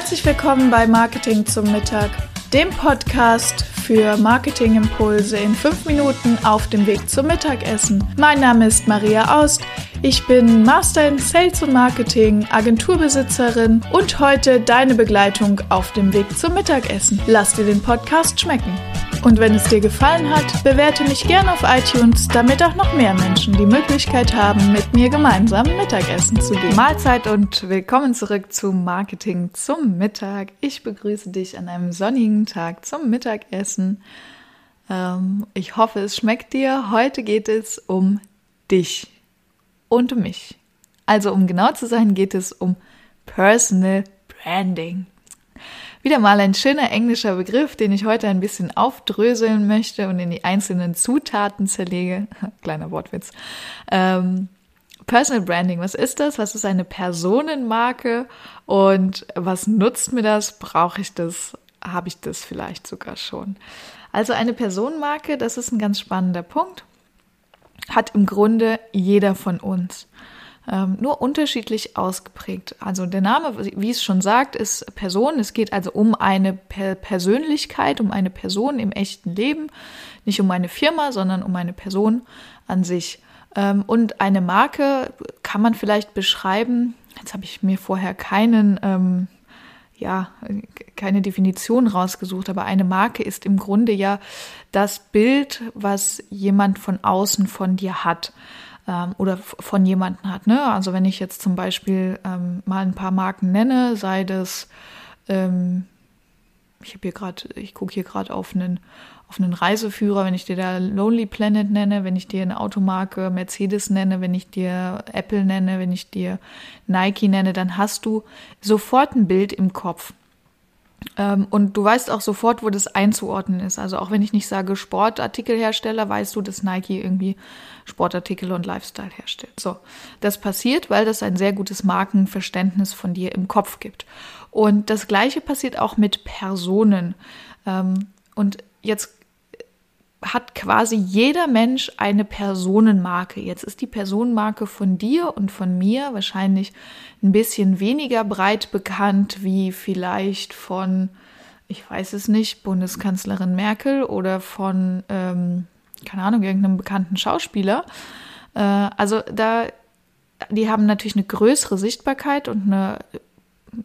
Herzlich willkommen bei Marketing zum Mittag, dem Podcast für Marketingimpulse in fünf Minuten auf dem Weg zum Mittagessen. Mein Name ist Maria Aust. Ich bin Master in Sales und Marketing, Agenturbesitzerin und heute deine Begleitung auf dem Weg zum Mittagessen. Lass dir den Podcast schmecken. Und wenn es dir gefallen hat, bewerte mich gerne auf iTunes, damit auch noch mehr Menschen die Möglichkeit haben, mit mir gemeinsam Mittagessen zu gehen. Mahlzeit und willkommen zurück zu Marketing zum Mittag. Ich begrüße dich an einem sonnigen Tag zum Mittagessen. Ähm, ich hoffe, es schmeckt dir. Heute geht es um dich und mich. Also um genau zu sein, geht es um Personal Branding. Wieder mal ein schöner englischer Begriff, den ich heute ein bisschen aufdröseln möchte und in die einzelnen Zutaten zerlege. Kleiner Wortwitz. Ähm, Personal Branding, was ist das? Was ist eine Personenmarke? Und was nutzt mir das? Brauche ich das? Habe ich das vielleicht sogar schon? Also eine Personenmarke, das ist ein ganz spannender Punkt, hat im Grunde jeder von uns ähm, nur unterschiedlich ausgeprägt. Also der Name, wie es schon sagt, ist Person. Es geht also um eine per Persönlichkeit, um eine Person im echten Leben, nicht um eine Firma, sondern um eine Person an sich. Ähm, und eine Marke kann man vielleicht beschreiben. Jetzt habe ich mir vorher keinen ähm, ja, keine Definition rausgesucht, aber eine Marke ist im Grunde ja das Bild, was jemand von außen von dir hat ähm, oder von jemandem hat. Ne? Also wenn ich jetzt zum Beispiel ähm, mal ein paar Marken nenne, sei das, ähm, ich habe hier gerade, ich gucke hier gerade auf einen auf einen Reiseführer, wenn ich dir da Lonely Planet nenne, wenn ich dir eine Automarke Mercedes nenne, wenn ich dir Apple nenne, wenn ich dir Nike nenne, dann hast du sofort ein Bild im Kopf. Ähm, und du weißt auch sofort, wo das einzuordnen ist. Also auch wenn ich nicht sage Sportartikelhersteller, weißt du, dass Nike irgendwie Sportartikel und Lifestyle herstellt. So, das passiert, weil das ein sehr gutes Markenverständnis von dir im Kopf gibt. Und das Gleiche passiert auch mit Personen. Ähm, und jetzt hat quasi jeder Mensch eine Personenmarke. Jetzt ist die Personenmarke von dir und von mir wahrscheinlich ein bisschen weniger breit bekannt wie vielleicht von, ich weiß es nicht, Bundeskanzlerin Merkel oder von, ähm, keine Ahnung, irgendeinem bekannten Schauspieler. Äh, also da, die haben natürlich eine größere Sichtbarkeit und eine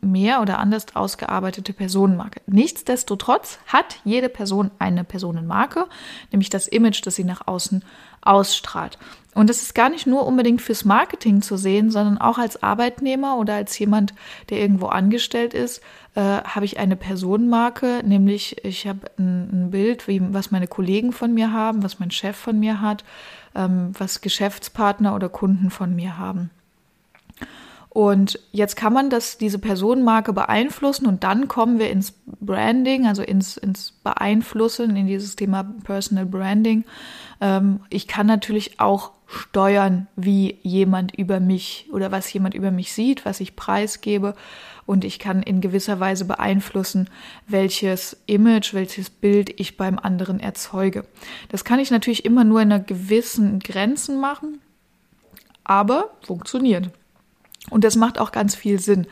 mehr oder anders ausgearbeitete Personenmarke. Nichtsdestotrotz hat jede Person eine Personenmarke, nämlich das Image, das sie nach außen ausstrahlt. Und das ist gar nicht nur unbedingt fürs Marketing zu sehen, sondern auch als Arbeitnehmer oder als jemand, der irgendwo angestellt ist, äh, habe ich eine Personenmarke, nämlich ich habe ein, ein, Bild, wie, was meine Kollegen von mir haben, was mein Chef von mir hat, ähm, was Geschäftspartner oder Kunden von mir haben. Und jetzt kann man das, diese Personenmarke beeinflussen und dann kommen wir ins Branding, also ins, ins Beeinflussen, in dieses Thema Personal Branding. Ähm, ich kann natürlich auch steuern, wie jemand über mich oder was jemand über mich sieht, was ich preisgebe. Und ich kann in gewisser Weise beeinflussen, welches Image, welches Bild ich beim anderen erzeuge. Das kann ich natürlich immer nur in einer gewissen Grenzen machen, aber funktioniert. Und das macht auch ganz viel Sinn.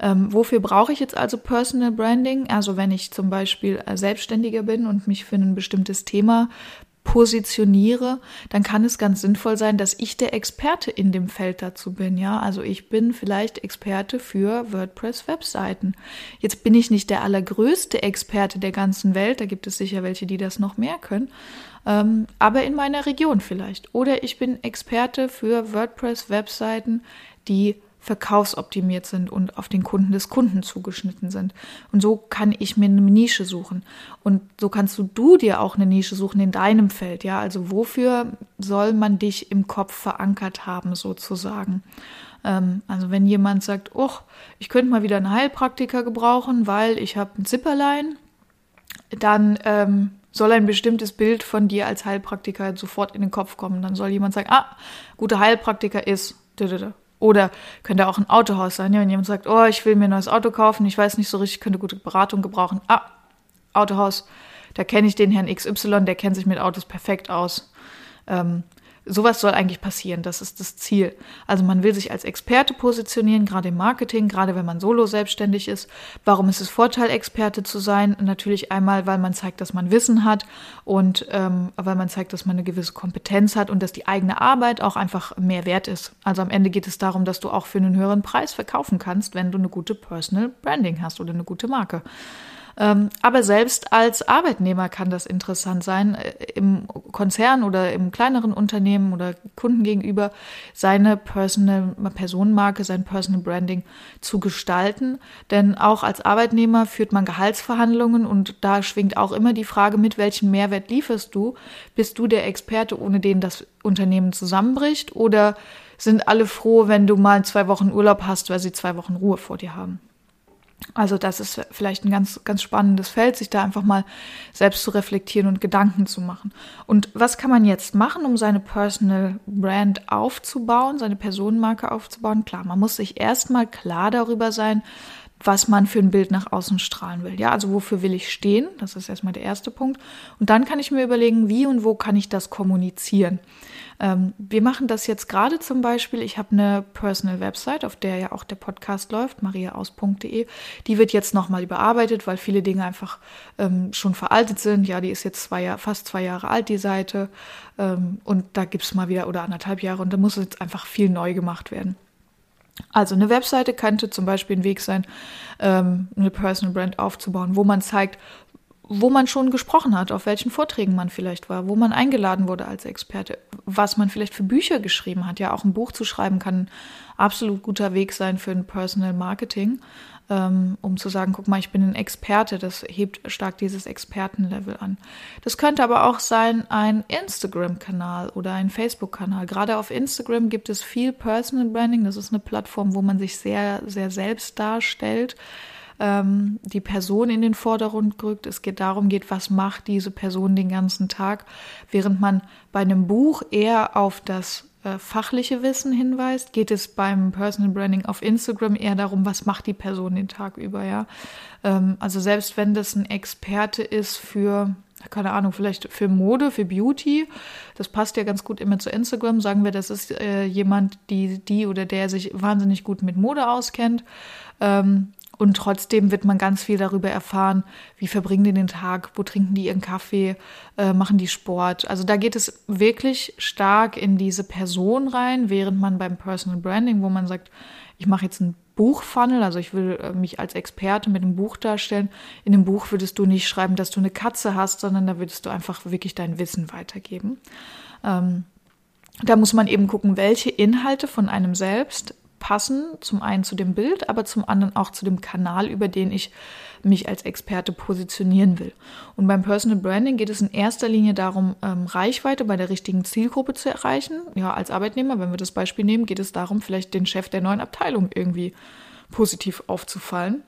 Ähm, wofür brauche ich jetzt also Personal Branding? Also wenn ich zum Beispiel äh, Selbstständiger bin und mich für ein bestimmtes Thema positioniere, dann kann es ganz sinnvoll sein, dass ich der Experte in dem Feld dazu bin. Ja, also ich bin vielleicht Experte für WordPress-Webseiten. Jetzt bin ich nicht der allergrößte Experte der ganzen Welt. Da gibt es sicher welche, die das noch mehr können. Ähm, aber in meiner Region vielleicht. Oder ich bin Experte für WordPress-Webseiten, die verkaufsoptimiert sind und auf den Kunden des Kunden zugeschnitten sind. Und so kann ich mir eine Nische suchen. Und so kannst du, du dir auch eine Nische suchen in deinem Feld. Ja, also wofür soll man dich im Kopf verankert haben, sozusagen? Ähm, also wenn jemand sagt, oh, ich könnte mal wieder einen Heilpraktiker gebrauchen, weil ich habe ein Zipperlein, dann ähm, soll ein bestimmtes Bild von dir als Heilpraktiker sofort in den Kopf kommen. Dann soll jemand sagen, ah, guter Heilpraktiker ist. Oder könnte auch ein Autohaus sein, ja, wenn jemand sagt, oh, ich will mir ein neues Auto kaufen, ich weiß nicht so richtig, könnte gute Beratung gebrauchen. Ah, Autohaus, da kenne ich den Herrn XY, der kennt sich mit Autos perfekt aus. Ähm, sowas soll eigentlich passieren. Das ist das Ziel. Also man will sich als Experte positionieren, gerade im Marketing, gerade wenn man solo selbstständig ist. Warum ist es Vorteil, Experte zu sein? Natürlich einmal, weil man zeigt, dass man Wissen hat und ähm, weil man zeigt, dass man eine gewisse Kompetenz hat und dass die eigene Arbeit auch einfach mehr wert ist. Also am Ende geht es darum, dass du auch für einen höheren Preis verkaufen kannst, wenn du eine gute Personal Branding hast oder eine gute Marke. Ähm, aber selbst als Arbeitnehmer kann das interessant sein, äh, im Konzern oder im kleineren Unternehmen oder Kunden gegenüber seine Personal Personenmarke, sein Personal Branding zu gestalten. Denn auch als Arbeitnehmer führt man Gehaltsverhandlungen und da schwingt auch immer die Frage mit, welchen Mehrwert lieferst du? Bist du der Experte, ohne den das Unternehmen zusammenbricht? Oder sind alle froh, wenn du mal zwei Wochen Urlaub hast, weil sie zwei Wochen Ruhe vor dir haben? Also das ist vielleicht ein ganz, ganz spannendes Feld, sich da einfach mal selbst zu reflektieren und Gedanken zu machen. Und was kann man jetzt machen, um seine Personal Brand aufzubauen, seine Personenmarke aufzubauen? Klar, man muss sich erstmal klar darüber sein, was man für ein Bild nach außen strahlen will. Ja, also wofür will ich stehen? Das ist erstmal der erste Punkt. Und dann kann ich mir überlegen, wie und wo kann ich das kommunizieren. Ähm, wir machen das jetzt gerade zum Beispiel. Ich habe eine Personal Website, auf der ja auch der Podcast läuft, mariaaus.de. Die wird jetzt nochmal überarbeitet, weil viele Dinge einfach ähm, schon veraltet sind. Ja, die ist jetzt zwei Jahr, fast zwei Jahre alt, die Seite. Ähm, und da gibt es mal wieder oder anderthalb Jahre und da muss jetzt einfach viel neu gemacht werden. Also eine Webseite könnte zum Beispiel ein Weg sein, ähm, eine Personal Brand aufzubauen, wo man zeigt, wo man schon gesprochen hat, auf welchen Vorträgen man vielleicht war, wo man eingeladen wurde als Experte, was man vielleicht für Bücher geschrieben hat. Ja, auch ein Buch zu schreiben kann ein absolut guter Weg sein für ein Personal Marketing, um zu sagen, guck mal, ich bin ein Experte. Das hebt stark dieses Expertenlevel an. Das könnte aber auch sein ein Instagram-Kanal oder ein Facebook-Kanal. Gerade auf Instagram gibt es viel Personal Branding. Das ist eine Plattform, wo man sich sehr, sehr selbst darstellt ähm, die Person in den Vordergrund rückt. Es geht darum geht, was macht diese Person den ganzen Tag, während man bei einem Buch eher auf das äh, fachliche Wissen hinweist, geht es beim Personal Branding auf Instagram eher darum, was macht die Person den Tag über, ja. Ähm, also selbst wenn das ein Experte ist für keine Ahnung, vielleicht für Mode, für Beauty. Das passt ja ganz gut immer zu Instagram. Sagen wir, das ist äh, jemand, die, die oder der sich wahnsinnig gut mit Mode auskennt. Ähm, und trotzdem wird man ganz viel darüber erfahren, wie verbringen die den Tag, wo trinken die ihren Kaffee, äh, machen die Sport. Also da geht es wirklich stark in diese Person rein, während man beim Personal Branding, wo man sagt, ich mache jetzt einen Buchfunnel, also ich will äh, mich als Experte mit einem Buch darstellen. In dem Buch würdest du nicht schreiben, dass du eine Katze hast, sondern da würdest du einfach wirklich dein Wissen weitergeben. Ähm, da muss man eben gucken, welche Inhalte von einem selbst passen, zum einen zu dem Bild, aber zum anderen auch zu dem Kanal, über den ich mich als Experte positionieren will. Und beim Personal Branding geht es in erster Linie darum, ähm, Reichweite bei der richtigen Zielgruppe zu erreichen. Ja, als Arbeitnehmer, wenn wir das Beispiel nehmen, geht es darum, vielleicht den Chef der neuen Abteilung irgendwie positiv aufzufallen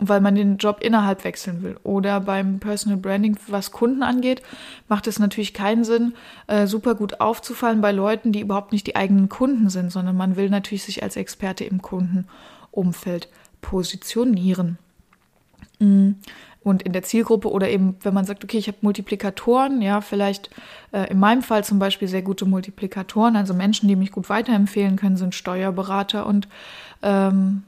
weil man den Job innerhalb wechseln will. Oder beim Personal Branding, was Kunden angeht, macht es natürlich keinen Sinn, äh, super gut aufzufallen bei Leuten, die überhaupt nicht die eigenen Kunden sind, sondern man will natürlich sich als Experte im Kundenumfeld positionieren. Mm. Und in der Zielgruppe oder eben, wenn man sagt, okay, ich habe Multiplikatoren, ja, vielleicht äh, in meinem Fall zum Beispiel sehr gute Multiplikatoren, also Menschen, die mich gut weiterempfehlen können, sind Steuerberater und ähm,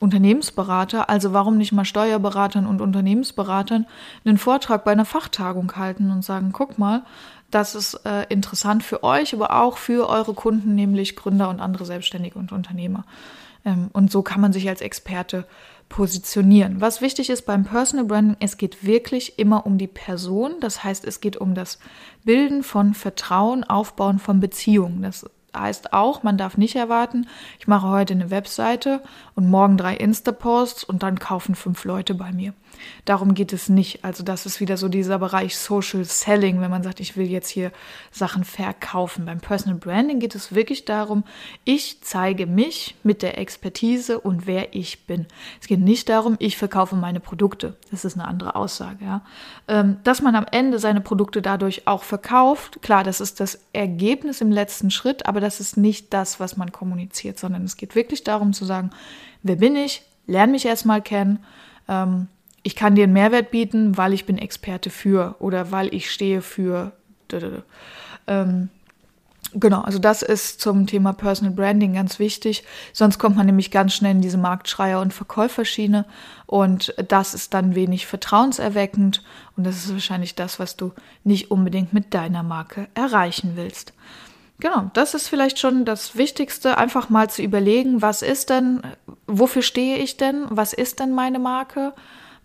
Unternehmensberater, also warum nicht mal Steuerberatern und Unternehmensberatern, einen Vortrag bei einer Fachtagung halten und sagen, guck mal, das ist äh, interessant für euch, aber auch für eure Kunden, nämlich Gründer und andere Selbstständige und Unternehmer. Ähm, und so kann man sich als Experte positionieren. Was wichtig ist beim Personal Branding, es geht wirklich immer um die Person. Das heißt, es geht um das Bilden von Vertrauen, Aufbauen von Beziehungen. Das heißt auch, man darf nicht erwarten, ich mache heute eine Webseite und morgen drei Insta-Posts und dann kaufen fünf Leute bei mir. Darum geht es nicht. Also das ist wieder so dieser Bereich Social Selling, wenn man sagt, ich will jetzt hier Sachen verkaufen. Beim Personal Branding geht es wirklich darum, ich zeige mich mit der Expertise und wer ich bin. Es geht nicht darum, ich verkaufe meine Produkte. Das ist eine andere Aussage. Ja. Ähm, dass man am Ende seine Produkte dadurch auch verkauft, klar, das ist das Ergebnis im letzten Schritt, aber das ist nicht das, was man kommuniziert, sondern es geht wirklich darum zu sagen, wer bin ich, lerne mich erstmal kennen, ähm, ich kann dir einen Mehrwert bieten, weil ich bin Experte für oder weil ich stehe für. Ähm, Genau, also das ist zum Thema Personal Branding ganz wichtig. Sonst kommt man nämlich ganz schnell in diese Marktschreier- und Verkäuferschiene und das ist dann wenig vertrauenserweckend und das ist wahrscheinlich das, was du nicht unbedingt mit deiner Marke erreichen willst. Genau, das ist vielleicht schon das Wichtigste, einfach mal zu überlegen, was ist denn, wofür stehe ich denn, was ist denn meine Marke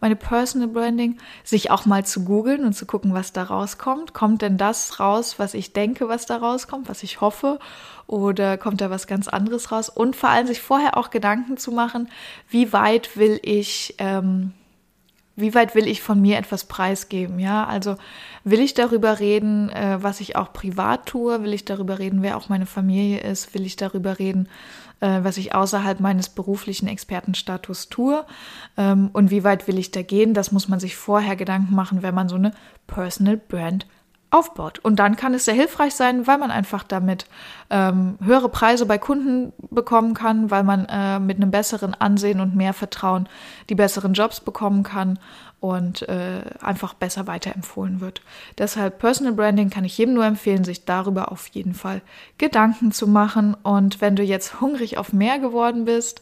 meine Personal Branding, sich auch mal zu googeln und zu gucken, was da rauskommt. Kommt denn das raus, was ich denke, was da rauskommt, was ich hoffe? Oder kommt da was ganz anderes raus? Und vor allem sich vorher auch Gedanken zu machen, wie weit will ich, ähm, wie weit will ich von mir etwas preisgeben? Ja, also will ich darüber reden, äh, was ich auch privat tue? Will ich darüber reden, wer auch meine Familie ist? Will ich darüber reden, äh, was ich außerhalb meines beruflichen Expertenstatus tue ähm, und wie weit will ich da gehen. Das muss man sich vorher Gedanken machen, wenn man so eine Personal Brand aufbaut. Und dann kann es sehr hilfreich sein, weil man einfach damit ähm, höhere Preise bei Kunden bekommen kann, weil man äh, mit einem besseren Ansehen und mehr Vertrauen die besseren Jobs bekommen kann und äh, einfach besser weiterempfohlen wird. Deshalb Personal Branding kann ich jedem nur empfehlen, sich darüber auf jeden Fall Gedanken zu machen. Und wenn du jetzt hungrig auf mehr geworden bist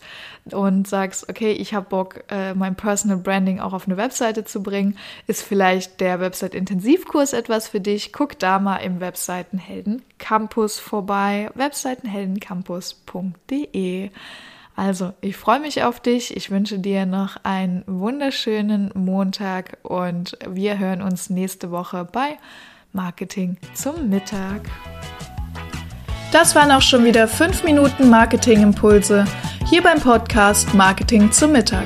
und sagst, okay, ich habe Bock, äh, mein Personal Branding auch auf eine Webseite zu bringen, ist vielleicht der Website-Intensivkurs etwas für dich. Guck da mal im Webseitenhelden Campus vorbei, webseitenheldencampus.de. Also, ich freue mich auf dich. Ich wünsche dir noch einen wunderschönen Montag und wir hören uns nächste Woche bei Marketing zum Mittag. Das waren auch schon wieder 5 Minuten Marketing-Impulse hier beim Podcast Marketing zum Mittag.